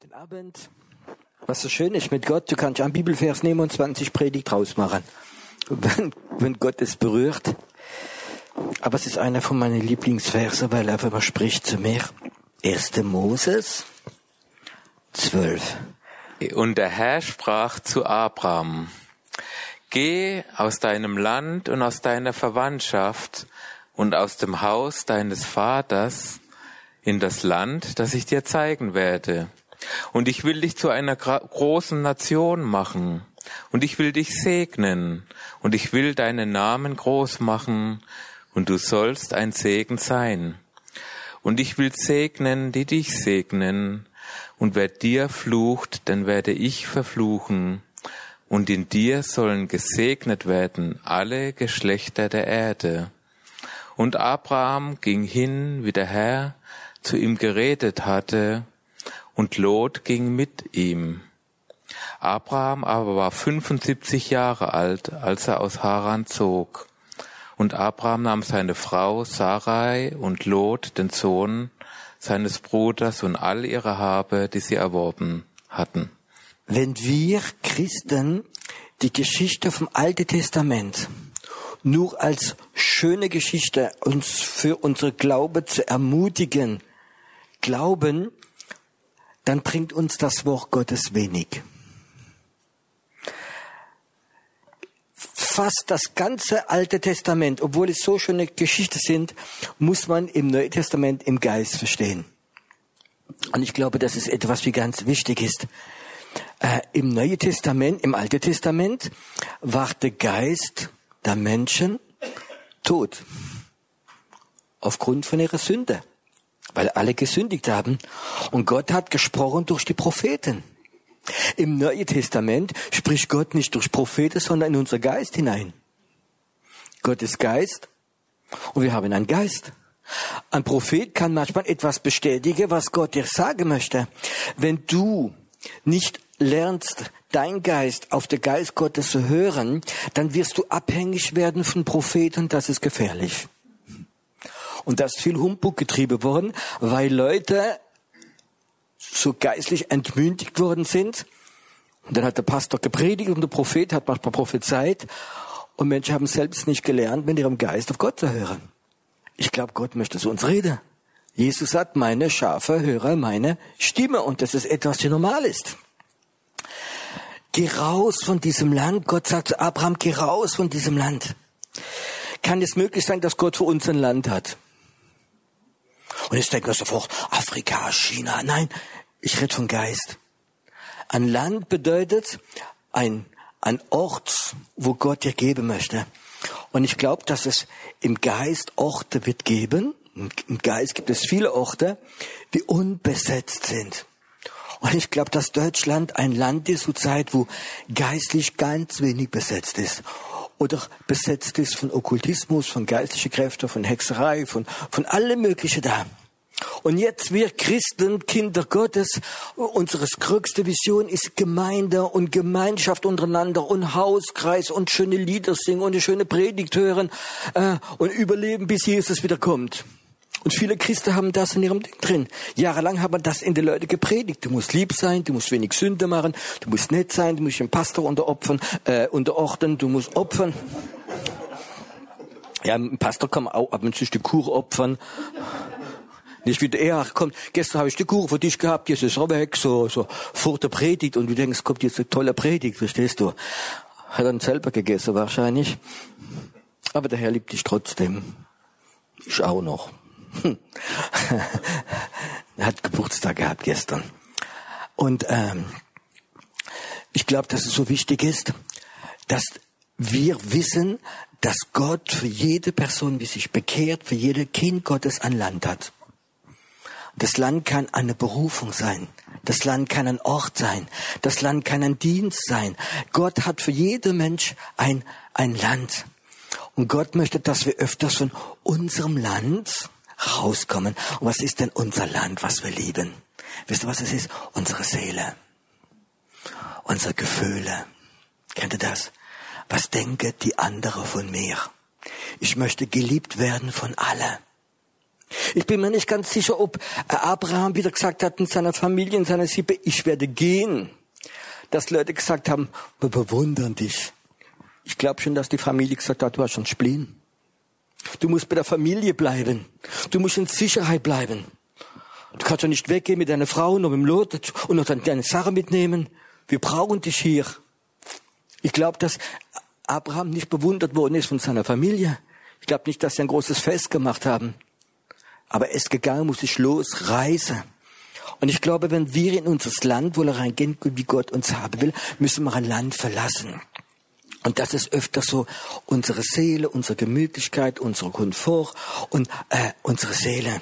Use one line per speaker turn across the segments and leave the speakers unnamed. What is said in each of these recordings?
Guten Abend. Was so schön ist mit Gott, du kannst einen Bibelvers nehmen und 20 Predigt draus machen, wenn, wenn Gott es berührt. Aber es ist einer von meinen Lieblingsverse, weil er einfach mal spricht zu mir. 1. Moses 12.
Und der Herr sprach zu Abraham, Geh aus deinem Land und aus deiner Verwandtschaft und aus dem Haus deines Vaters in das Land, das ich dir zeigen werde. Und ich will dich zu einer großen Nation machen. Und ich will dich segnen. Und ich will deinen Namen groß machen. Und du sollst ein Segen sein. Und ich will segnen, die dich segnen. Und wer dir flucht, den werde ich verfluchen. Und in dir sollen gesegnet werden alle Geschlechter der Erde. Und Abraham ging hin, wie der Herr zu ihm geredet hatte, und Lot ging mit ihm. Abraham aber war 75 Jahre alt, als er aus Haran zog. Und Abraham nahm seine Frau Sarai und Lot, den Sohn seines Bruders und all ihre Habe, die sie erworben hatten.
Wenn wir Christen die Geschichte vom Alten Testament nur als schöne Geschichte uns für unsere Glaube zu ermutigen, glauben, dann bringt uns das Wort Gottes wenig. Fast das ganze Alte Testament, obwohl es so schöne Geschichten sind, muss man im Neuen Testament im Geist verstehen. Und ich glaube, das ist etwas, wie ganz wichtig ist. Äh, Im Neuen Testament, im Alten Testament war der Geist der Menschen tot. Aufgrund von ihrer Sünde weil alle gesündigt haben. Und Gott hat gesprochen durch die Propheten. Im Neuen Testament spricht Gott nicht durch Propheten, sondern in unser Geist hinein. Gott ist Geist und wir haben einen Geist. Ein Prophet kann manchmal etwas bestätigen, was Gott dir sagen möchte. Wenn du nicht lernst, dein Geist auf den Geist Gottes zu hören, dann wirst du abhängig werden von Propheten, das ist gefährlich. Und da ist viel Humbug getrieben worden, weil Leute so geistlich entmündigt worden sind. Und dann hat der Pastor gepredigt und der Prophet hat manchmal prophezeit. Und Menschen haben selbst nicht gelernt, mit ihrem Geist auf Gott zu hören. Ich glaube, Gott möchte zu uns reden. Jesus sagt, meine Schafe hören meine Stimme. Und das ist etwas, was normal ist. Geh raus von diesem Land. Gott sagt zu Abraham, geh raus von diesem Land. Kann es möglich sein, dass Gott für uns ein Land hat? Und jetzt denken wir sofort, Afrika, China. Nein, ich rede von Geist. Ein Land bedeutet ein, ein Ort, wo Gott dir geben möchte. Und ich glaube, dass es im Geist Orte wird geben. Im Geist gibt es viele Orte, die unbesetzt sind. Und ich glaube, dass Deutschland ein Land ist zur Zeit, wo geistlich ganz wenig besetzt ist oder besetzt ist von Okkultismus, von geistlichen Kräften, von Hexerei, von, von allem Möglichen da. Und jetzt wir Christen, Kinder Gottes, unsere größte Vision ist Gemeinde und Gemeinschaft untereinander und Hauskreis und schöne Lieder singen und eine schöne Predigt hören äh, und überleben, bis Jesus wieder kommt. Und viele Christen haben das in ihrem Ding drin. Jahrelang haben das in die Leute gepredigt. Du musst lieb sein, du musst wenig Sünde machen, du musst nett sein, du musst den Pastor unteropfern, äh, unterordnen, du musst opfern. Ja, ein Pastor kann auch ab und zu die Kur opfern. Nicht wie der ach komm, gestern habe ich die Kur für dich gehabt, jetzt ist er weg, so, so, vor der Predigt und du denkst, kommt jetzt eine tolle Predigt, verstehst du? Hat dann selber gegessen wahrscheinlich. Aber der Herr liebt dich trotzdem. Ich auch noch hat Geburtstag gehabt gestern. Und ähm, ich glaube, dass es so wichtig ist, dass wir wissen, dass Gott für jede Person, die sich bekehrt, für jede Kind Gottes ein Land hat. Das Land kann eine Berufung sein. Das Land kann ein Ort sein. Das Land kann ein Dienst sein. Gott hat für jeden Mensch ein, ein Land. Und Gott möchte, dass wir öfters von unserem Land rauskommen. Und was ist denn unser Land, was wir lieben? Wisst ihr, was es ist? Unsere Seele. Unsere Gefühle. Kennt ihr das? Was denke die andere von mir? Ich möchte geliebt werden von alle. Ich bin mir nicht ganz sicher, ob Abraham wieder gesagt hat in seiner Familie, in seiner Sippe, ich werde gehen. Dass Leute gesagt haben, wir bewundern dich. Ich glaube schon, dass die Familie gesagt hat, du hast schon Spleen. Du musst bei der Familie bleiben. Du musst in Sicherheit bleiben. Du kannst ja nicht weggehen mit deiner Frau und mit dem Lot und noch deine Sache mitnehmen. Wir brauchen dich hier. Ich glaube, dass Abraham nicht bewundert worden ist von seiner Familie. Ich glaube nicht, dass sie ein großes Fest gemacht haben. Aber er ist gegangen, muss sich los, reisen. Und ich glaube, wenn wir in unser Land wohl reingehen, wie Gott uns haben will, müssen wir ein Land verlassen. Und das ist öfter so unsere Seele, unsere Gemütlichkeit, unser Komfort und äh, unsere Seele.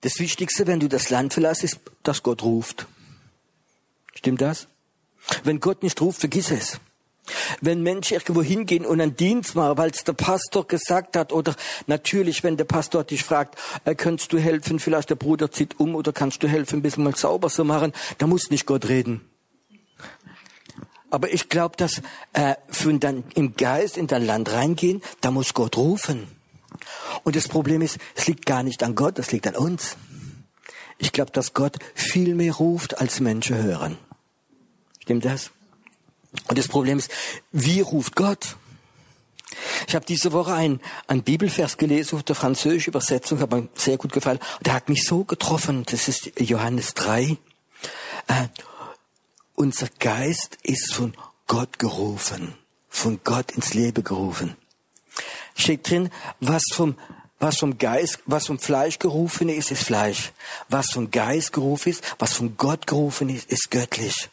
Das Wichtigste, wenn du das Land verlässt, ist, dass Gott ruft. Stimmt das? Wenn Gott nicht ruft, vergiss es. Wenn Menschen irgendwo hingehen und einen Dienst machen, weil es der Pastor gesagt hat, oder natürlich, wenn der Pastor dich fragt, äh, kannst du helfen, vielleicht der Bruder zieht um, oder kannst du helfen, ein bisschen mal sauber zu machen, da muss nicht Gott reden. Aber ich glaube, dass äh, für dann im Geist in dein Land reingehen, da muss Gott rufen. Und das Problem ist, es liegt gar nicht an Gott, es liegt an uns. Ich glaube, dass Gott viel mehr ruft, als Menschen hören. Stimmt das? Und das Problem ist, wie ruft Gott? Ich habe diese Woche einen, einen Bibelvers gelesen auf der französischen Übersetzung, hat mir sehr gut gefallen. Der hat mich so getroffen. Das ist Johannes 3. Äh, unser Geist ist von Gott gerufen, von Gott ins Leben gerufen. Steht drin, was vom was vom Geist, was vom Fleisch gerufen ist, ist Fleisch. Was vom Geist gerufen ist, was von Gott gerufen ist, ist göttlich.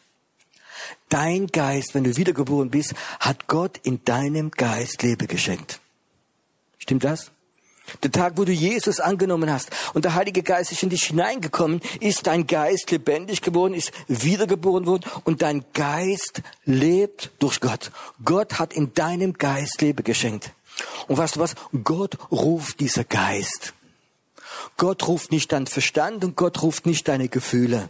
Dein Geist, wenn du wiedergeboren bist, hat Gott in deinem Geist Leben geschenkt. Stimmt das? Der Tag, wo du Jesus angenommen hast und der Heilige Geist ist in dich hineingekommen, ist dein Geist lebendig geworden, ist wiedergeboren worden und dein Geist lebt durch Gott. Gott hat in deinem Geist Leben geschenkt. Und weißt du was? Gott ruft dieser Geist. Gott ruft nicht dein Verstand und Gott ruft nicht deine Gefühle.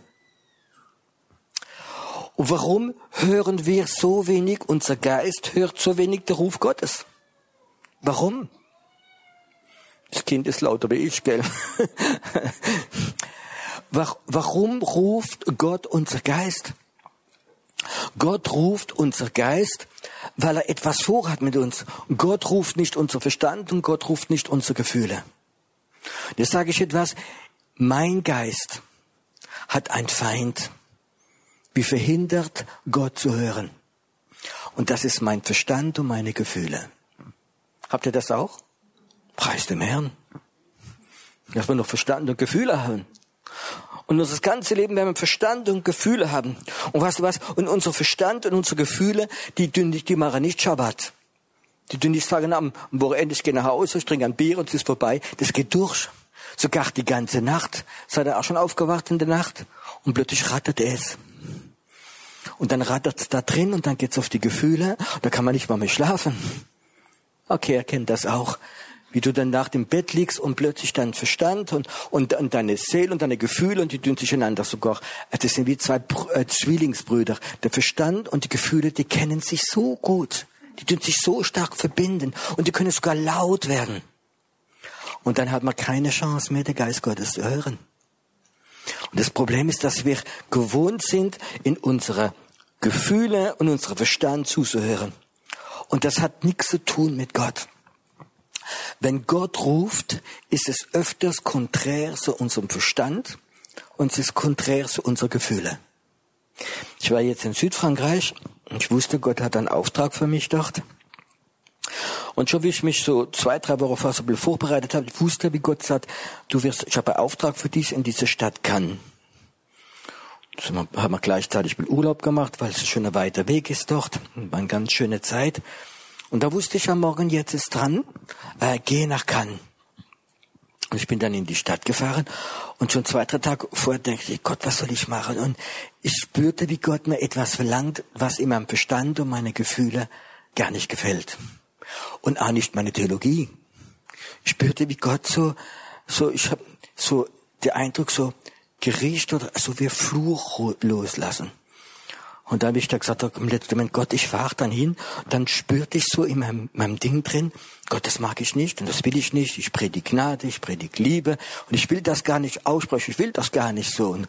Und warum hören wir so wenig, unser Geist hört so wenig der Ruf Gottes? Warum? Das Kind ist lauter wie ich, gell? Warum ruft Gott unser Geist? Gott ruft unser Geist, weil er etwas vorhat mit uns. Gott ruft nicht unser Verstand und Gott ruft nicht unsere Gefühle. Jetzt sage ich etwas. Mein Geist hat ein Feind wie verhindert, Gott zu hören. Und das ist mein Verstand und meine Gefühle. Habt ihr das auch? Preis dem Herrn. Dass wir noch Verstand und Gefühle haben. Und unser ganze Leben werden wir Verstand und Gefühle haben. Und weißt du was? Und unser Verstand und unsere Gefühle, die, die, die machen nicht Schabbat. Die tun nicht sagen, am Wochenende, ich gehe nach Hause, ich trinke ein Bier und es ist vorbei. Das geht durch. Sogar die ganze Nacht. Seid ihr auch schon aufgewacht in der Nacht? Und plötzlich rattert es. Und dann rattert's da drin und dann geht's auf die Gefühle. Da kann man nicht mal mehr schlafen. Okay, er kennt das auch. Wie du dann nach dem Bett liegst und plötzlich dein Verstand und, und, und deine Seele und deine Gefühle und die tun sich einander sogar. Das sind wie zwei äh, Zwillingsbrüder. Der Verstand und die Gefühle, die kennen sich so gut. Die tun sich so stark verbinden und die können sogar laut werden. Und dann hat man keine Chance mehr, den Geist Gottes zu hören. Und das Problem ist, dass wir gewohnt sind, in unsere Gefühle und unsere Verstand zuzuhören. Und das hat nichts zu tun mit Gott. Wenn Gott ruft, ist es öfters konträr zu unserem Verstand und es ist konträr zu unseren Gefühlen. Ich war jetzt in Südfrankreich und ich wusste, Gott hat einen Auftrag für mich dort. Und schon wie ich mich so zwei, drei Wochen vorher so vorbereitet habe, ich wusste, wie Gott sagt, du wirst, ich habe einen Auftrag für dich in diese Stadt Cannes. So haben wir gleichzeitig mit Urlaub gemacht, weil es ein weiter Weg ist dort. War eine ganz schöne Zeit. Und da wusste ich am Morgen, jetzt ist dran, äh, gehe nach Cannes. Und ich bin dann in die Stadt gefahren und schon zwei, drei Tage vorher dachte ich, Gott, was soll ich machen? Und ich spürte, wie Gott mir etwas verlangt, was in meinem Verstand und meine Gefühle gar nicht gefällt und auch nicht meine Theologie. Ich spürte, wie Gott so, so, ich habe so der Eindruck, so Gericht oder so wie Fluch loslassen. Und dann habe ich da gesagt, im letzten Moment, Gott, ich fahre dann hin. dann spürte ich so in meinem, meinem Ding drin, Gott, das mag ich nicht und das will ich nicht. Ich predige Gnade, ich predige Liebe und ich will das gar nicht aussprechen, ich will das gar nicht so. Und,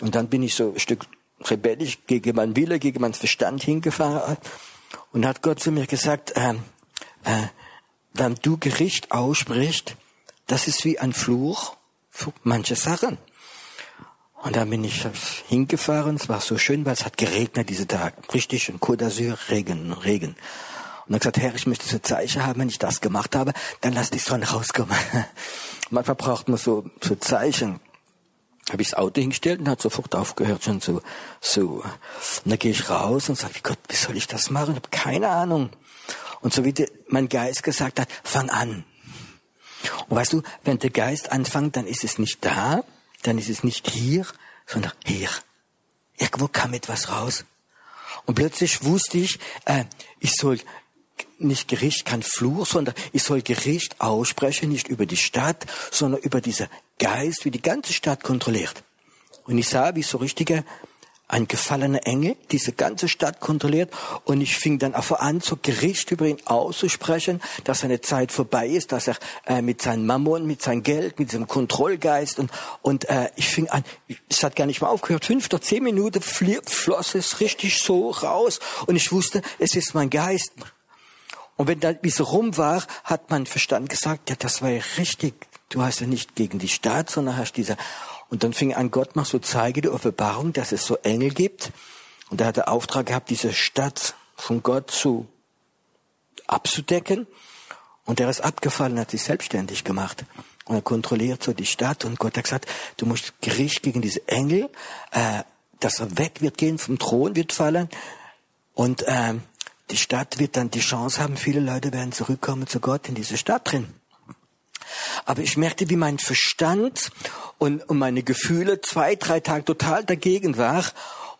und dann bin ich so ein Stück rebellisch gegen meinen Wille, gegen meinen Verstand hingefahren und hat Gott zu mir gesagt, äh, äh, wenn du Gericht aussprichst, das ist wie ein Fluch für manche Sachen. Und dann bin ich hingefahren, es war so schön, weil es hat geregnet diese Tag. Richtig, in Côte d'Azur, Regen, Regen. Und dann gesagt, Herr, ich möchte so Zeichen haben, wenn ich das gemacht habe, dann lass die Sonne rauskommen. Manchmal braucht man so, so Zeichen. Habe ich das Auto hingestellt und hat sofort aufgehört schon so, so. Und dann gehe ich raus und sage, Gott, wie soll ich das machen? Ich habe keine Ahnung. Und so wie der, mein Geist gesagt hat, fang an. Und weißt du, wenn der Geist anfängt, dann ist es nicht da, dann ist es nicht hier, sondern hier. Irgendwo kam etwas raus. Und plötzlich wusste ich, äh, ich soll nicht Gericht, kein Fluch, sondern ich soll Gericht aussprechen, nicht über die Stadt, sondern über dieser Geist, wie die ganze Stadt kontrolliert. Und ich sah, wie so richtige ein gefallener Engel diese ganze Stadt kontrolliert und ich fing dann auch an, zu Gericht über ihn auszusprechen, dass seine Zeit vorbei ist, dass er äh, mit seinem Mammon, mit seinem Geld, mit diesem Kontrollgeist und, und äh, ich fing an, es hat gar nicht mal aufgehört, fünf oder zehn Minuten floss es richtig so raus und ich wusste, es ist mein Geist. Und wenn dann wie so rum war, hat mein Verstand gesagt, ja, das war ja richtig. Du hast ja nicht gegen die Stadt, sondern hast diese und dann fing an, Gott mal so zeige die Offenbarung, dass es so Engel gibt. Und er hat den Auftrag gehabt, diese Stadt von Gott zu abzudecken. Und er ist abgefallen, hat sich selbstständig gemacht. Und er kontrolliert so die Stadt. Und Gott hat gesagt, du musst Gericht gegen diese Engel, äh, dass er weg wird gehen, vom Thron wird fallen. Und äh, die Stadt wird dann die Chance haben, viele Leute werden zurückkommen zu Gott in diese Stadt drin. Aber ich merkte, wie mein Verstand und, und meine Gefühle zwei, drei Tage total dagegen war.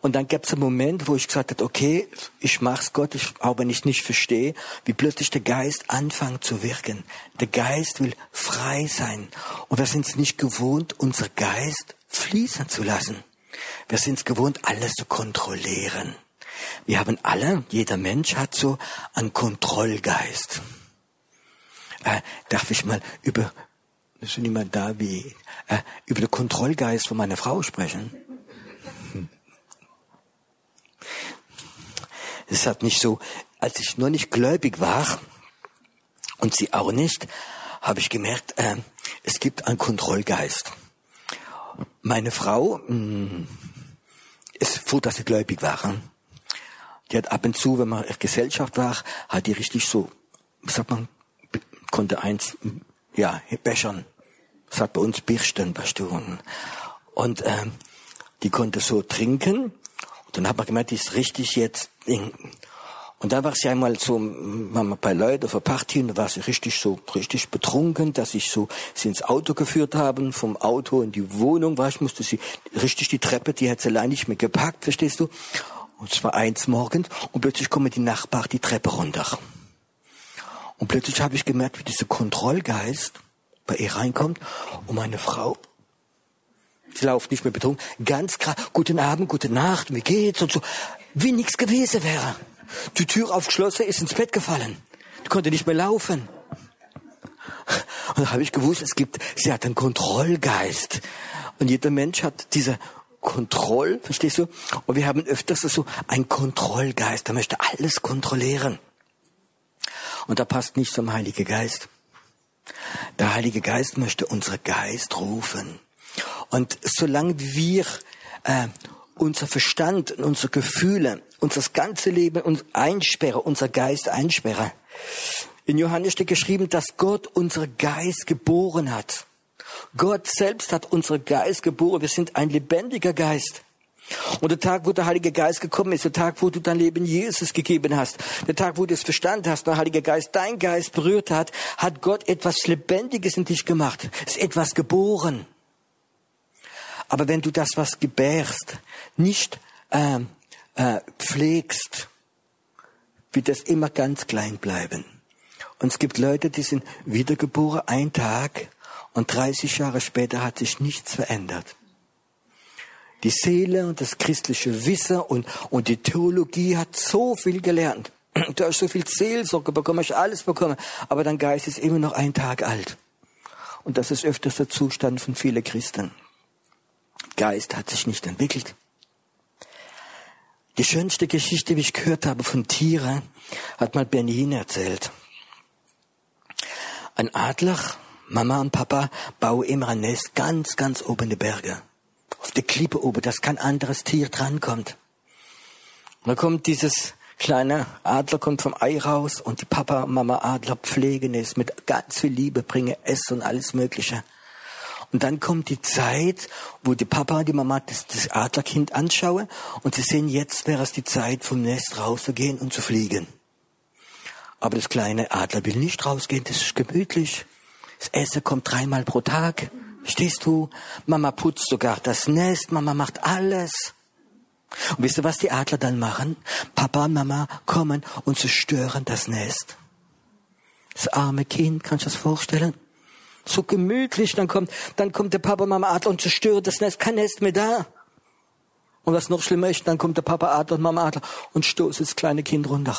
Und dann gab es einen Moment, wo ich gesagt habe, okay, ich mach's Gott, ich, auch wenn ich nicht verstehe, wie plötzlich der Geist anfängt zu wirken. Der Geist will frei sein. Und wir sind es nicht gewohnt, unser Geist fließen zu lassen. Wir sind es gewohnt, alles zu kontrollieren. Wir haben alle, jeder Mensch hat so einen Kontrollgeist. Äh, darf ich mal über, ist niemand da wie, äh, über den Kontrollgeist von meiner Frau sprechen? Es hat nicht so, als ich nur nicht gläubig war und sie auch nicht, habe ich gemerkt, äh, es gibt einen Kontrollgeist. Meine Frau mh, hm, ist froh, dass sie gläubig war. Die hat ab und zu, wenn man in Gesellschaft war, hat die richtig so, wie sagt man, konnte eins, ja, bechern. Sagt bei uns Birsten, Pastoren. Und ähm, die konnte so trinken. Und dann hat man gemerkt, die ist richtig jetzt. Und da war sie einmal so, waren bei Leuten auf und da war sie richtig so, richtig betrunken, dass ich so sie ins Auto geführt haben, vom Auto in die Wohnung war. Ich musste sie richtig die Treppe, die hat sie allein nicht mehr gepackt, verstehst du? Und es war eins morgens und plötzlich kommen die Nachbarn die Treppe runter. Und plötzlich habe ich gemerkt, wie dieser Kontrollgeist bei ihr reinkommt und meine Frau, sie lauft nicht mehr betrunken, ganz krass, guten Abend, gute Nacht, wie geht's und so, wie nichts gewesen wäre. Die Tür aufgeschlossen, ist ins Bett gefallen. Die konnte nicht mehr laufen. Und da habe ich gewusst, es gibt, sie hat einen Kontrollgeist. Und jeder Mensch hat diese Kontroll, verstehst du? Und wir haben öfters so einen Kontrollgeist, der möchte alles kontrollieren. Und da passt nicht zum Heiligen Geist. Der Heilige Geist möchte unser Geist rufen. Und solange wir äh, unser Verstand unsere Gefühle, unser ganze Leben uns einsperren, unser Geist einsperren. In Johannes steht geschrieben, dass Gott unser Geist geboren hat. Gott selbst hat unser Geist geboren. Wir sind ein lebendiger Geist. Und der Tag, wo der Heilige Geist gekommen ist, der Tag, wo du dein Leben Jesus gegeben hast, der Tag, wo du es verstanden hast, der Heilige Geist dein Geist berührt hat, hat Gott etwas Lebendiges in dich gemacht. Ist etwas geboren. Aber wenn du das, was gebärst, nicht äh, äh, pflegst, wird das immer ganz klein bleiben. Und es gibt Leute, die sind wiedergeboren, ein Tag, und 30 Jahre später hat sich nichts verändert. Die Seele und das christliche Wissen und, und die Theologie hat so viel gelernt. Du hast so viel Seelsorge bekommen, hast alles bekommen, aber dein Geist ist immer noch ein Tag alt. Und das ist öfters der Zustand von vielen Christen. Geist hat sich nicht entwickelt. Die schönste Geschichte, wie ich gehört habe von Tieren, hat mal Benin erzählt. Ein Adler, Mama und Papa bauen immer ein Nest ganz, ganz oben in die Berge. Auf der Klippe oben, dass kein anderes Tier drankommt. Und dann kommt dieses kleine Adler kommt vom Ei raus und die Papa Mama Adler pflegen es mit ganz viel Liebe, bringen Essen und alles Mögliche. Und dann kommt die Zeit, wo die Papa die Mama das, das Adlerkind anschauen und sie sehen, jetzt wäre es die Zeit, vom Nest rauszugehen und zu fliegen. Aber das kleine Adler will nicht rausgehen, das ist gemütlich. Das Essen kommt dreimal pro Tag. Stehst du? Mama putzt sogar das Nest, Mama macht alles. Und wisst ihr, was die Adler dann machen? Papa und Mama kommen und zerstören das Nest. Das arme Kind, kannst du das vorstellen? So gemütlich, dann kommt, dann kommt der Papa und Mama Adler und zerstört das Nest, kein Nest mehr da. Und was noch schlimmer ist, dann kommt der Papa Adler und Mama Adler und stoßt das kleine Kind runter.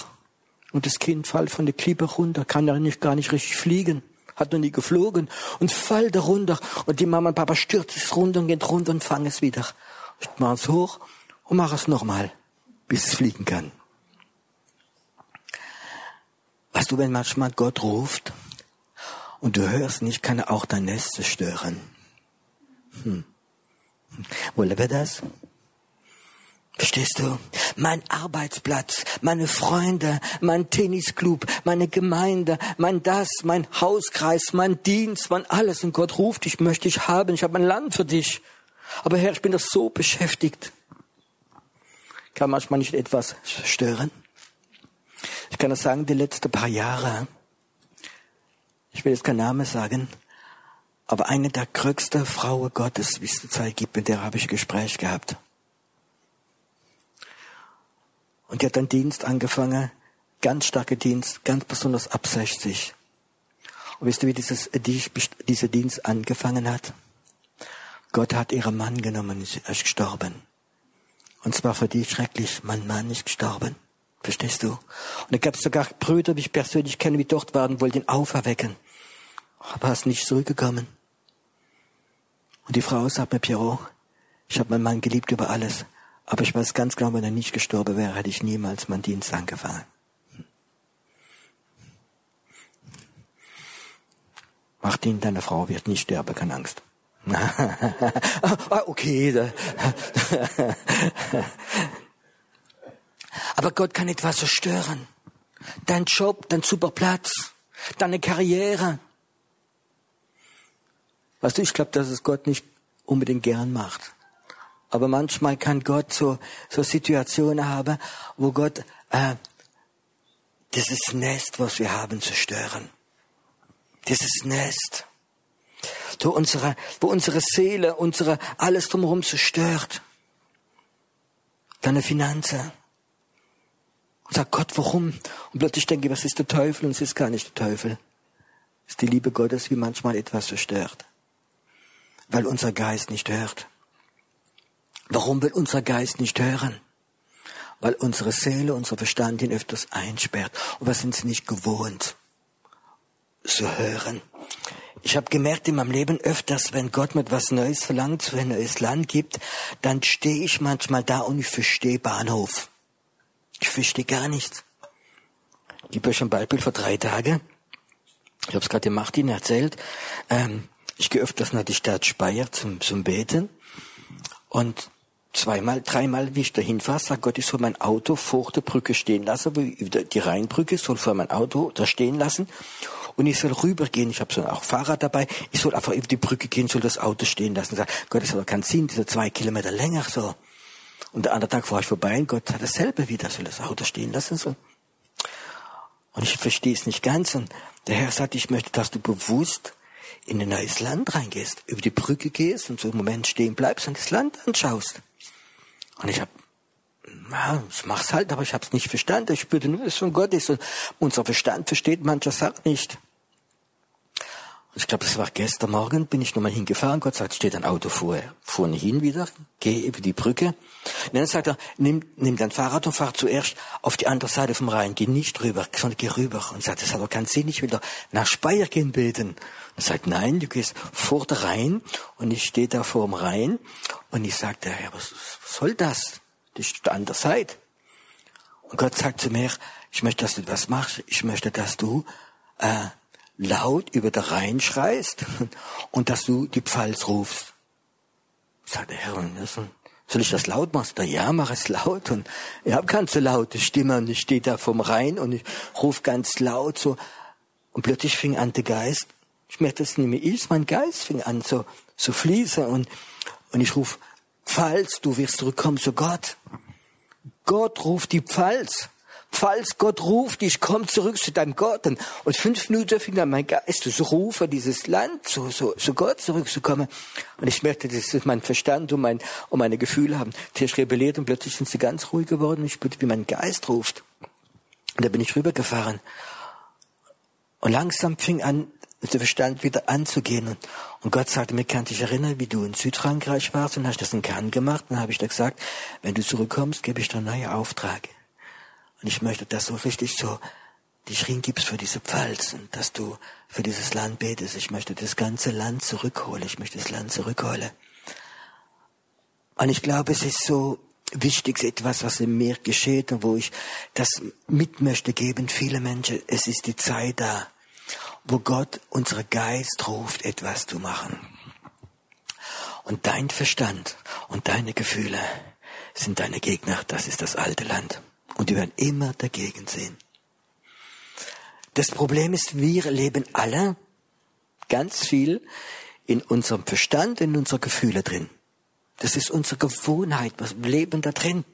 Und das Kind fällt von der Klippe runter, kann ja nicht, gar nicht richtig fliegen, hat noch nie geflogen und fällt da runter. Und die Mama und Papa stürzt es runter und geht runter und fangen es wieder. Ich mache es hoch und mache es nochmal, bis es fliegen kann. Weißt du, wenn manchmal Gott ruft und du hörst nicht, kann er auch dein Nest zerstören. Hm. Wollen wir das? Verstehst du? Mein Arbeitsplatz, meine Freunde, mein Tennisclub, meine Gemeinde, mein das, mein Hauskreis, mein Dienst, mein alles. Und Gott ruft, ich möchte dich haben, ich habe ein Land für dich. Aber Herr, ich bin doch so beschäftigt. Kann manchmal nicht etwas stören. Ich kann das sagen, die letzten paar Jahre, ich will jetzt keinen Namen sagen, aber eine der größten Frauen Gottes, wie es zur Zeit gibt, mit der habe ich ein Gespräch gehabt. Und die hat einen Dienst angefangen, ganz starker Dienst, ganz besonders ab 60. Und wisst ihr, wie dieses, dieser Dienst angefangen hat? Gott hat ihren Mann genommen, ist gestorben. Und zwar für die schrecklich, mein Mann ist gestorben. Verstehst du? Und da gab es sogar Brüder, die ich persönlich kenne, die dort waren, wollten ihn auferwecken. Aber er ist nicht zurückgekommen. Und die Frau sagt mir, Pierrot, ich habe meinen Mann geliebt über alles. Aber ich weiß ganz genau, wenn er nicht gestorben wäre, hätte ich niemals meinen Dienst angefangen. Martin, deine Frau wird nicht sterben, keine Angst. Ah, okay. Aber Gott kann etwas zerstören. Dein Job, dein super Platz, deine Karriere. Weißt du, ich glaube, dass es Gott nicht unbedingt gern macht. Aber manchmal kann Gott so, so Situationen haben, wo Gott äh, dieses Nest, was wir haben, zerstören. Dieses Nest, wo unsere, wo unsere Seele, unsere alles drumherum zerstört. Deine Finanzen. Und sag Gott, warum? Und plötzlich denke ich, was ist der Teufel? Und es ist gar nicht der Teufel. Es ist die Liebe Gottes, wie manchmal etwas zerstört. Weil unser Geist nicht hört. Warum will unser Geist nicht hören? Weil unsere Seele, unser Verstand ihn öfters einsperrt. Und wir sind es nicht gewohnt zu hören. Ich habe gemerkt in meinem Leben öfters, wenn Gott mir was Neues verlangt, wenn er neues Land gibt, dann stehe ich manchmal da und ich verstehe Bahnhof. Ich verstehe gar nichts. Ich gebe euch ein Beispiel vor drei Tagen. Ich habe es gerade dem Martin erzählt. Ähm, ich gehe öfters nach die Stadt Speyer zum, zum Beten. Und zweimal, dreimal, wie ich da hinfahre, sagt Gott, ich soll mein Auto vor der Brücke stehen lassen, die Rheinbrücke soll vor mein Auto da stehen lassen und ich soll rübergehen, ich habe so auch Fahrrad dabei, ich soll einfach über die Brücke gehen, soll das Auto stehen lassen. Sag, Gott, das hat doch keinen Sinn, diese zwei Kilometer länger so. Und der andere Tag fahre ich vorbei und Gott hat dasselbe wieder, soll das Auto stehen lassen so. Und ich verstehe es nicht ganz und der Herr sagt, ich möchte, dass du bewusst in ein neues Land reingehst, über die Brücke gehst und so im Moment stehen bleibst und das Land anschaust. Und ich habe, ja, ich mach's halt, aber ich habe es nicht verstanden. Ich spürte nur, es von Gott ist. Und unser Verstand versteht mancher Sachen nicht. Ich glaube, das war gestern Morgen, bin ich nochmal hingefahren. Gott sagt, steht ein Auto vor, vorne hin wieder, geh über die Brücke. Und dann sagt er, nimm, nimm dein Fahrrad und fahr zuerst auf die andere Seite vom Rhein. Geh nicht rüber, sondern geh rüber. Und sagt, das hat doch keinen Sinn, ich will doch nach Speyer gehen beten. Und sagt, nein, du gehst vor der Rhein. Und ich stehe da vor dem Rhein. Und ich sagte, ja, was, was soll das? Das ist die andere Seite. Und Gott sagt zu mir, ich möchte, dass du das machst. Ich möchte, dass du, äh, laut über der Rhein schreist und dass du die Pfalz rufst. Sagt der Herr, soll ich das laut machen? Der, ja, mach es laut. Und ich habe ganz so laute Stimme und ich stehe da vom Rhein und ich rufe ganz laut so. Und plötzlich fing an der Geist, ich merke das nicht mehr ich, mein Geist fing an so, so fließen und, und ich rufe, Pfalz, du wirst zurückkommen zu Gott. Gott ruft die Pfalz falls Gott ruft, ich komme zurück zu deinem Gott. Und fünf Minuten fing dann mein Geist zu rufen, dieses Land, zu, so, zu Gott zurückzukommen. Und ich merkte, das ist mein Verstand und, mein, und meine Gefühle haben Tisch rebelliert und plötzlich sind sie ganz ruhig geworden. Und ich spürte, wie mein Geist ruft. Und da bin ich rübergefahren. Und langsam fing an, der Verstand wieder anzugehen. Und, und Gott sagte mir, kann dich erinnern, wie du in Südfrankreich warst und hast das in Cannes gemacht. Und dann habe ich da gesagt, wenn du zurückkommst, gebe ich dir einen neuen Auftrag. Und ich möchte, dass du richtig so dich hingibst für diese Pfalz und dass du für dieses Land betest. Ich möchte das ganze Land zurückholen. Ich möchte das Land zurückholen. Und ich glaube, es ist so wichtig, etwas, was in mir geschieht und wo ich das mit möchte geben, viele Menschen. Es ist die Zeit da, wo Gott unsere Geist ruft, etwas zu machen. Und dein Verstand und deine Gefühle sind deine Gegner. Das ist das alte Land. Und die werden immer dagegen sehen. Das Problem ist, wir leben alle ganz viel in unserem Verstand, in unserer Gefühle drin. Das ist unsere Gewohnheit, wir leben da drin.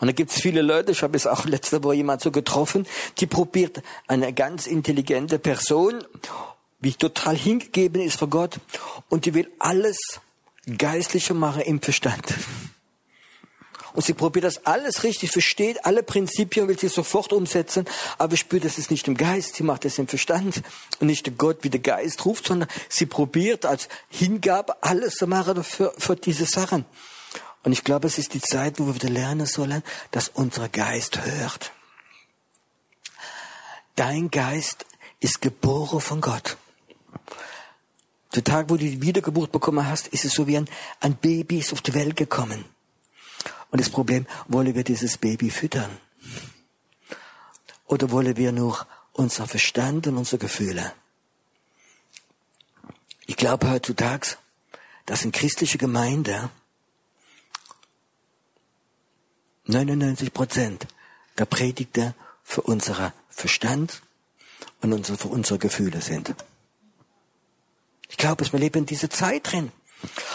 Und da gibt es viele Leute, ich habe es auch letzte Woche jemand so getroffen, die probiert eine ganz intelligente Person, wie total hingegeben ist vor Gott, und die will alles Geistliche machen im Verstand. Und sie probiert das alles richtig, versteht alle Prinzipien, will sie sofort umsetzen, aber spürt, das ist nicht im Geist, sie macht das im Verstand und nicht Gott, wie der Geist ruft, sondern sie probiert als Hingabe alles zu machen für, für diese Sachen. Und ich glaube, es ist die Zeit, wo wir wieder lernen sollen, dass unser Geist hört. Dein Geist ist geboren von Gott. Der Tag, wo du die Wiedergeburt bekommen hast, ist es so wie ein, ein Baby ist auf die Welt gekommen. Und das Problem, wollen wir dieses Baby füttern? Oder wollen wir nur unser Verstand und unsere Gefühle? Ich glaube heutzutage, dass in christliche Gemeinde 99 Prozent der Predigter für unseren Verstand und für unsere Gefühle sind. Ich glaube, wir leben in dieser Zeit drin.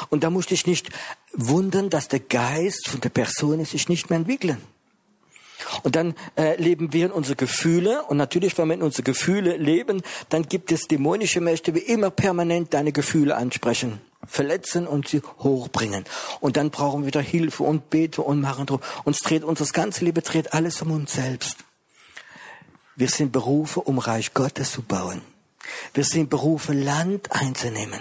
Und da musste ich nicht wundern, dass der Geist von der Person sich nicht mehr entwickeln. Und dann äh, leben wir in unsere Gefühle. Und natürlich, wenn wir in unsere Gefühle leben, dann gibt es dämonische Mächte, die immer permanent deine Gefühle ansprechen, verletzen und sie hochbringen. Und dann brauchen wir wieder Hilfe und Bete und machen drum. Uns dreht unser ganze Leben dreht alles um uns selbst. Wir sind berufen, um Reich Gottes zu bauen. Wir sind berufen, Land einzunehmen.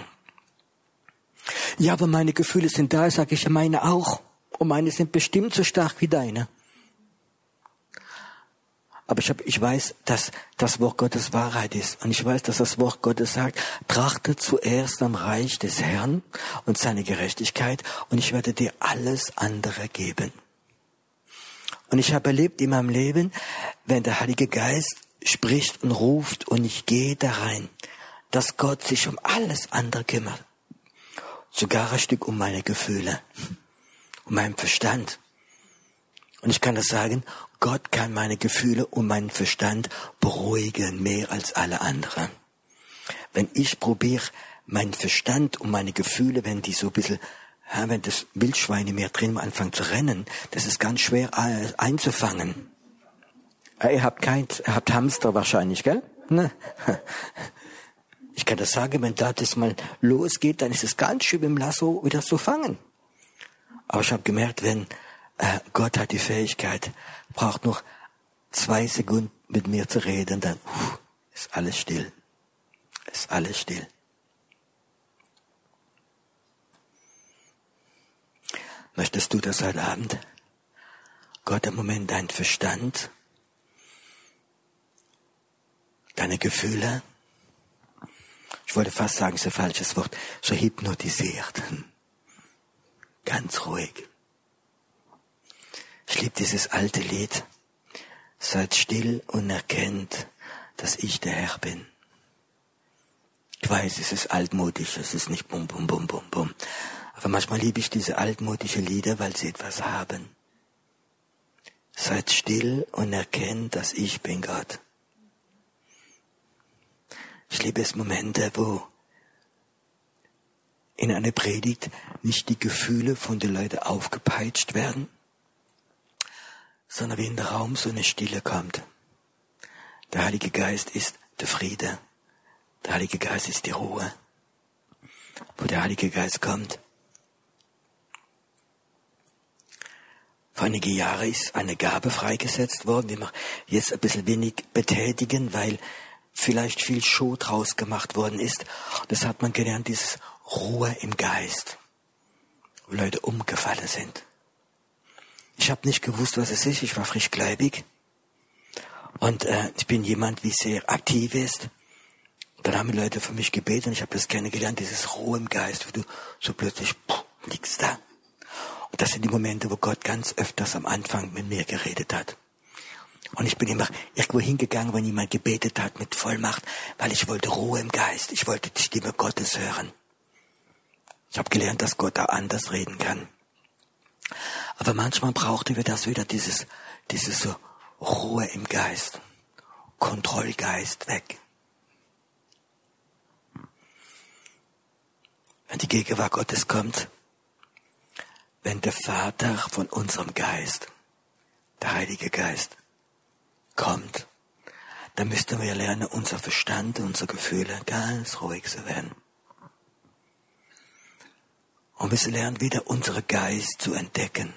Ja, aber meine Gefühle sind da, sage ich, meine auch. Und meine sind bestimmt so stark wie deine. Aber ich, hab, ich weiß, dass das Wort Gottes Wahrheit ist. Und ich weiß, dass das Wort Gottes sagt, trachte zuerst am Reich des Herrn und seine Gerechtigkeit und ich werde dir alles andere geben. Und ich habe erlebt in meinem Leben, wenn der Heilige Geist spricht und ruft und ich gehe da rein, dass Gott sich um alles andere kümmert sogar ein Stück um meine Gefühle, um meinen Verstand. Und ich kann das sagen, Gott kann meine Gefühle und meinen Verstand beruhigen, mehr als alle anderen. Wenn ich probiere, meinen Verstand und meine Gefühle, wenn die so ein bisschen, ja, wenn das Wildschwein in mir drin anfangen zu rennen, das ist ganz schwer äh, einzufangen. Ihr habt kein, ihr habt Hamster wahrscheinlich, gell? Ne? Ich kann das sagen, wenn da das mal losgeht, dann ist es ganz schön im Lasso wieder zu fangen. Aber ich habe gemerkt, wenn äh, Gott hat die Fähigkeit, braucht noch zwei Sekunden mit mir zu reden, dann uh, ist alles still. ist alles still. Möchtest du das heute Abend? Gott im Moment dein Verstand, deine Gefühle, ich wollte fast sagen, es ist ein falsches Wort, so hypnotisiert. Ganz ruhig. Ich liebe dieses alte Lied. Seid still und erkennt, dass ich der Herr bin. Ich weiß, es ist altmodisch, es ist nicht bum, bum, bum, bum, bum. Aber manchmal liebe ich diese altmodischen Lieder, weil sie etwas haben. Seid still und erkennt, dass ich bin Gott. Ich liebe es Momente, wo in einer Predigt nicht die Gefühle von den Leuten aufgepeitscht werden, sondern wie in der Raum so eine Stille kommt. Der Heilige Geist ist der Friede. Der Heilige Geist ist die Ruhe. Wo der Heilige Geist kommt. Vor einige Jahre ist eine Gabe freigesetzt worden, die wir jetzt ein bisschen wenig betätigen, weil vielleicht viel Show draus gemacht worden ist. Das hat man gelernt, dieses Ruhe im Geist, wo Leute umgefallen sind. Ich habe nicht gewusst, was es ist. Ich war frischgläubig. Und äh, ich bin jemand, wie sehr aktiv ist. Dann haben die Leute für mich gebetet und ich habe das kennengelernt, dieses Ruhe im Geist, wo du so plötzlich puh, liegst da. Und das sind die Momente, wo Gott ganz öfters am Anfang mit mir geredet hat. Und ich bin immer irgendwo hingegangen, wenn jemand gebetet hat mit Vollmacht, weil ich wollte Ruhe im Geist. Ich wollte die Stimme Gottes hören. Ich habe gelernt, dass Gott da anders reden kann. Aber manchmal brauchten wir das wieder, dieses, dieses so Ruhe im Geist. Kontrollgeist weg. Wenn die Gegenwart Gottes kommt, wenn der Vater von unserem Geist, der Heilige Geist, kommt, dann müssten wir lernen, unser Verstand, unsere Gefühle ganz ruhig zu werden. Und wir lernen wieder unseren Geist zu entdecken.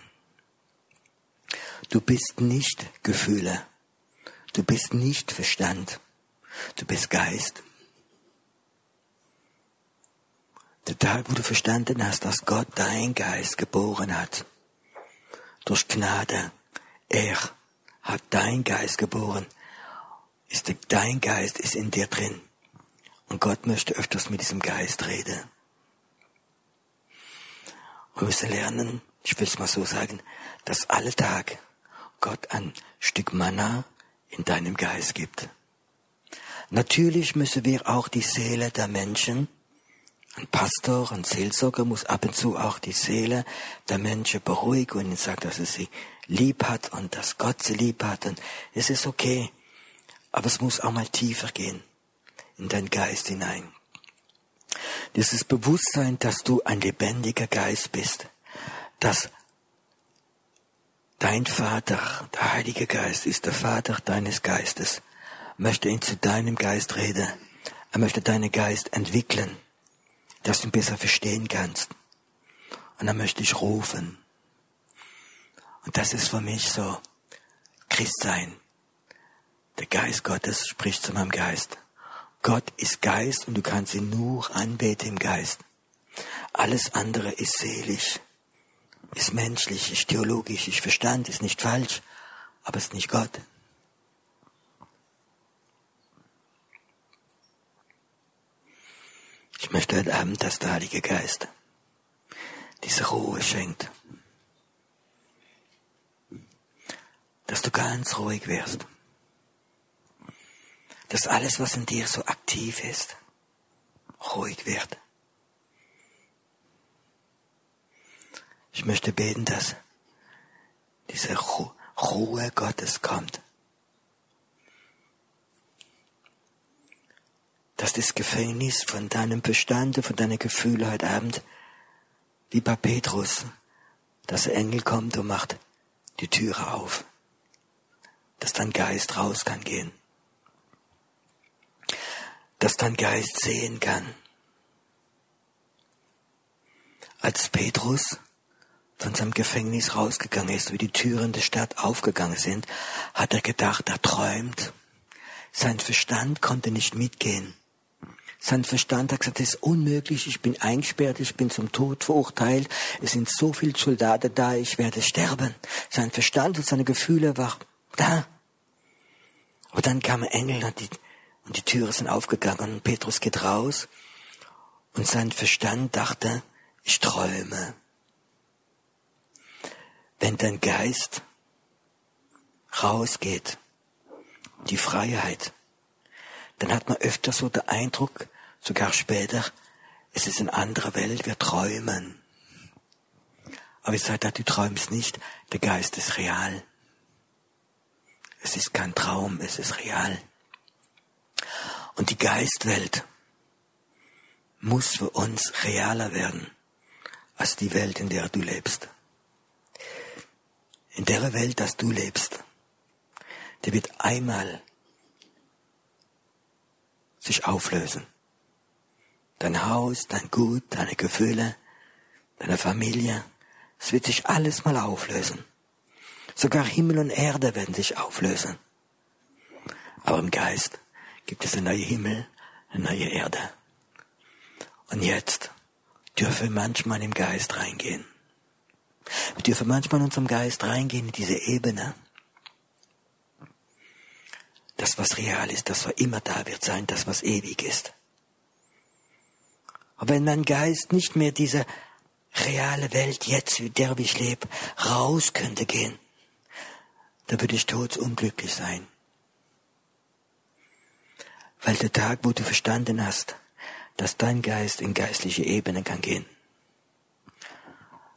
Du bist nicht Gefühle. Du bist nicht Verstand. Du bist Geist. Der Tag, wo du verstanden hast, dass Gott dein Geist geboren hat, durch Gnade, er hat dein Geist geboren. Ist dein Geist ist in dir drin. Und Gott möchte öfters mit diesem Geist reden. Und wir müssen lernen, ich will es mal so sagen, dass alle Tag Gott ein Stück Manna in deinem Geist gibt. Natürlich müssen wir auch die Seele der Menschen, ein Pastor, ein Seelsorger muss ab und zu auch die Seele der Menschen beruhigen und sagen, dass er sie lieb hat und dass Gott sie lieb hat. Und es ist okay. Aber es muss auch mal tiefer gehen in deinen Geist hinein. Dieses Bewusstsein, dass du ein lebendiger Geist bist, dass dein Vater, der Heilige Geist, ist der Vater deines Geistes, möchte ihn zu deinem Geist reden. Er möchte deinen Geist entwickeln, dass du ihn besser verstehen kannst. Und er möchte dich rufen. Und das ist für mich so Christsein. Der Geist Gottes spricht zu meinem Geist. Gott ist Geist und du kannst ihn nur anbeten im Geist. Alles andere ist seelisch, ist menschlich, ist theologisch, ist Verstand, ist nicht falsch, aber ist nicht Gott. Ich möchte heute Abend, dass der Heilige Geist diese Ruhe schenkt. Dass du ganz ruhig wirst. Dass alles, was in dir so aktiv ist, ruhig wird. Ich möchte beten, dass diese Ruhe Gottes kommt. Dass das Gefängnis von deinem Verstand, von deinen Gefühlen heute Abend, wie bei Petrus, dass der Engel kommt und macht die Türe auf dass dein Geist raus kann gehen. Dass dein Geist sehen kann. Als Petrus von seinem Gefängnis rausgegangen ist, wie die Türen der Stadt aufgegangen sind, hat er gedacht, er träumt. Sein Verstand konnte nicht mitgehen. Sein Verstand hat gesagt, das ist unmöglich, ich bin eingesperrt, ich bin zum Tod verurteilt, es sind so viele Soldaten da, ich werde sterben. Sein Verstand und seine Gefühle waren da. Aber dann kam Engel und die, und die Türen sind aufgegangen und Petrus geht raus und sein Verstand dachte, ich träume. Wenn dein Geist rausgeht, die Freiheit, dann hat man öfter so den Eindruck, sogar später, es ist eine andere Welt, wir träumen. Aber ich sage, du träumst nicht, der Geist ist real. Es ist kein Traum, es ist real. Und die Geistwelt muss für uns realer werden als die Welt, in der du lebst. In der Welt, dass du lebst, die wird einmal sich auflösen. Dein Haus, dein Gut, deine Gefühle, deine Familie, es wird sich alles mal auflösen. Sogar Himmel und Erde werden sich auflösen. Aber im Geist gibt es einen neuen Himmel, eine neue Erde. Und jetzt dürfen wir manchmal im Geist reingehen. Wir dürfen manchmal in unserem Geist reingehen in diese Ebene, das, was real ist, das, was immer da wird sein, das, was ewig ist. Aber wenn mein Geist nicht mehr diese reale Welt jetzt, wie der ich lebe, raus könnte gehen, dann würde ich todsunglücklich sein. Weil der Tag, wo du verstanden hast, dass dein Geist in geistliche Ebene kann gehen,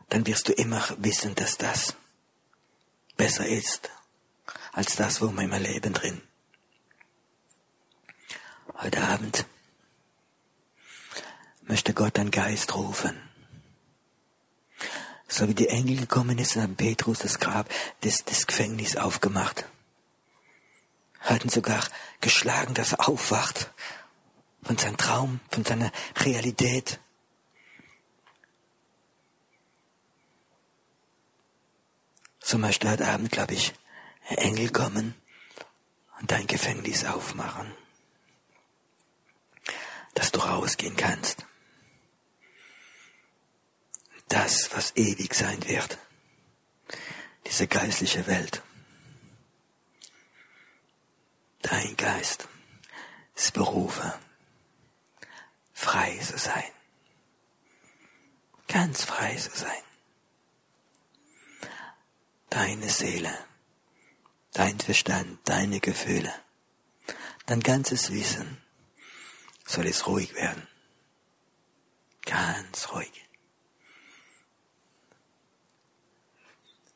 dann wirst du immer wissen, dass das besser ist als das, wo wir immer leben drin heute Abend möchte Gott einen Geist rufen. So wie die Engel gekommen ist haben Petrus das Grab des, des Gefängnisses aufgemacht. Hatten sogar geschlagen, dass er aufwacht von seinem Traum, von seiner Realität. So möchte heute Abend, glaube ich, Engel kommen und dein Gefängnis aufmachen dass du rausgehen kannst. Das, was ewig sein wird. Diese geistliche Welt. Dein Geist ist berufen, frei zu sein. Ganz frei zu sein. Deine Seele, dein Verstand, deine Gefühle, dein ganzes Wissen soll es ruhig werden. Ganz ruhig.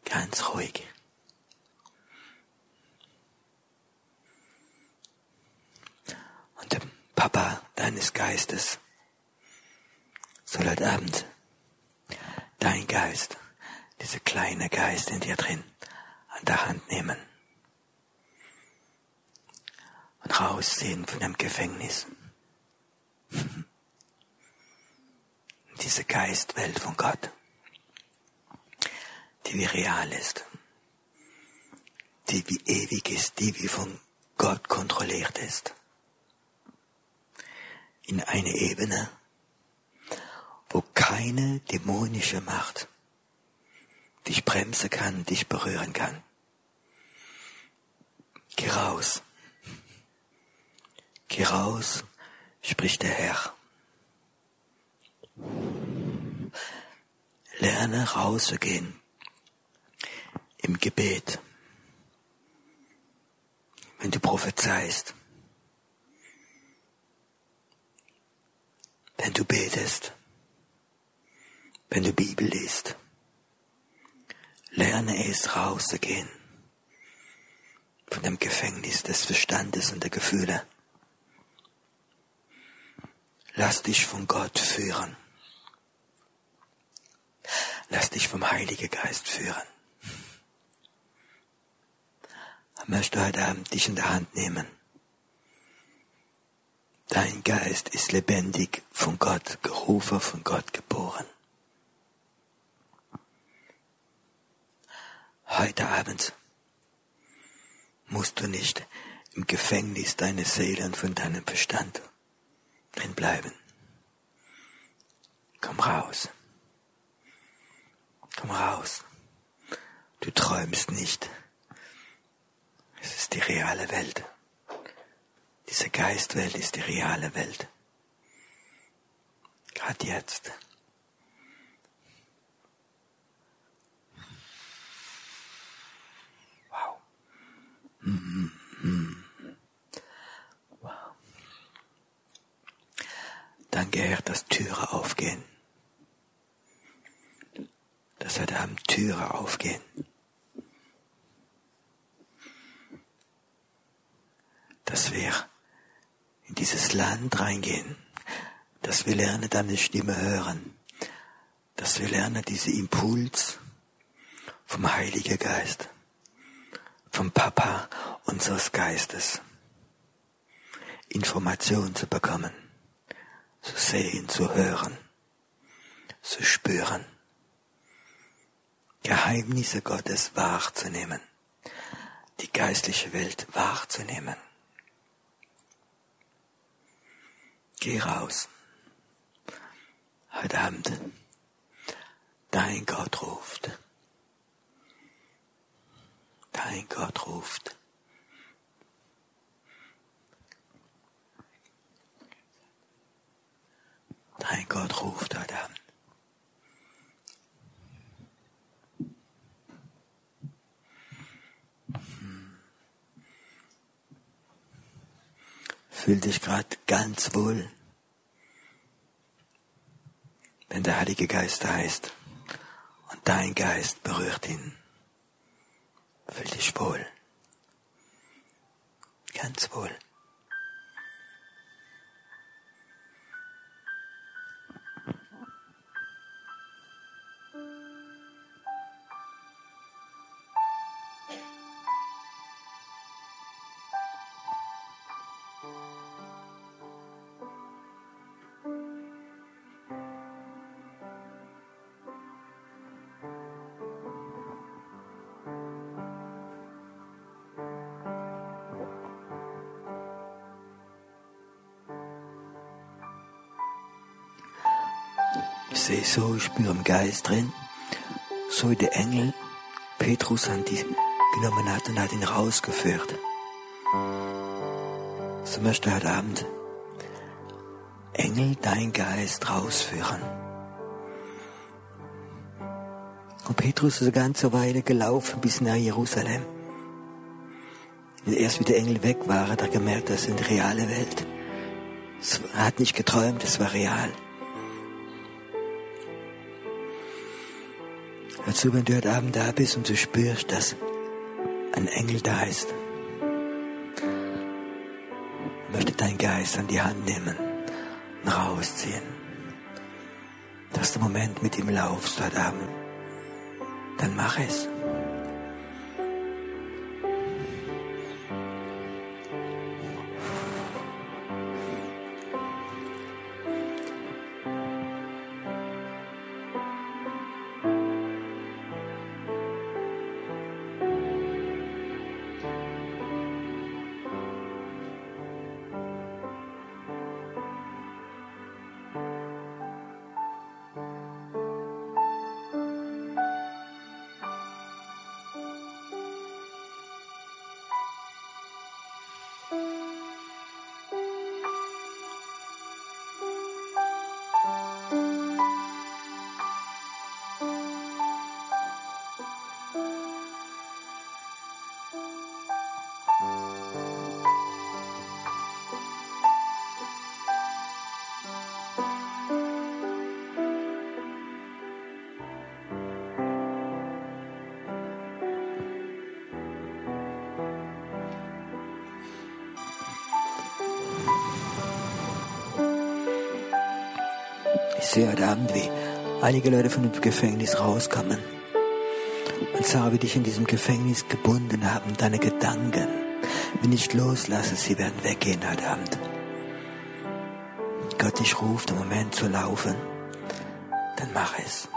Ganz ruhig. Und der Papa deines Geistes soll heute Abend dein Geist, dieser kleine Geist in dir drin, an der Hand nehmen und rausziehen von dem Gefängnis. Diese Geistwelt von Gott, die wie real ist, die wie ewig ist, die wie von Gott kontrolliert ist. In eine Ebene, wo keine dämonische Macht dich bremsen kann, dich berühren kann. Geh raus. Geh raus spricht der Herr. Lerne rauszugehen im Gebet, wenn du prophezeist, wenn du betest, wenn du Bibel liest. Lerne es rauszugehen von dem Gefängnis des Verstandes und der Gefühle. Lass dich von Gott führen. Lass dich vom Heiligen Geist führen. Ich möchte heute Abend dich in der Hand nehmen. Dein Geist ist lebendig von Gott gerufen, von Gott geboren. Heute Abend musst du nicht im Gefängnis deiner Seele und von deinem Verstand drin bleiben. Komm raus. Komm raus. Du träumst nicht. Ist die reale Welt. Diese Geistwelt ist die reale Welt. Gerade jetzt. Wow. Wow. Danke, Herr, dass Türe aufgehen. Dass heute Abend Türe aufgehen. Dass wir in dieses Land reingehen dass wir lernen, deine Stimme hören, dass wir lernen, diese Impuls vom Heiligen Geist, vom Papa unseres Geistes, Information zu bekommen, zu sehen, zu hören, zu spüren, Geheimnisse Gottes wahrzunehmen, die geistliche Welt wahrzunehmen. Geh raus heute Abend dein Gott ruft. Dein Gott ruft. Dein Gott ruft heute Abend. Fühl dich gerade ganz wohl wenn der Heilige Geist da ist und dein Geist berührt ihn. Fühl dich wohl. Ganz wohl. Sehe so, ich spüre im Geist drin, so wie der Engel Petrus an die genommen hat und hat ihn rausgeführt. So möchte heute Abend Engel dein Geist rausführen. Und Petrus ist eine ganze Weile gelaufen bis nach Jerusalem. Und erst wie der Engel weg war, hat er gemerkt, das ist eine reale Welt. Er hat nicht geträumt, es war real. Dazu, wenn du heute Abend da bist und du spürst, dass ein Engel da ist, möchte dein Geist an die Hand nehmen und rausziehen. Dass du im Moment mit ihm laufst heute Abend, dann mach es. Sehe heute Abend, wie einige Leute von dem Gefängnis rauskommen und sah, wie dich in diesem Gefängnis gebunden haben, deine Gedanken. Wenn ich loslasse, sie werden weggehen heute Abend. Gott dich ruft, im Moment zu laufen, dann mach es.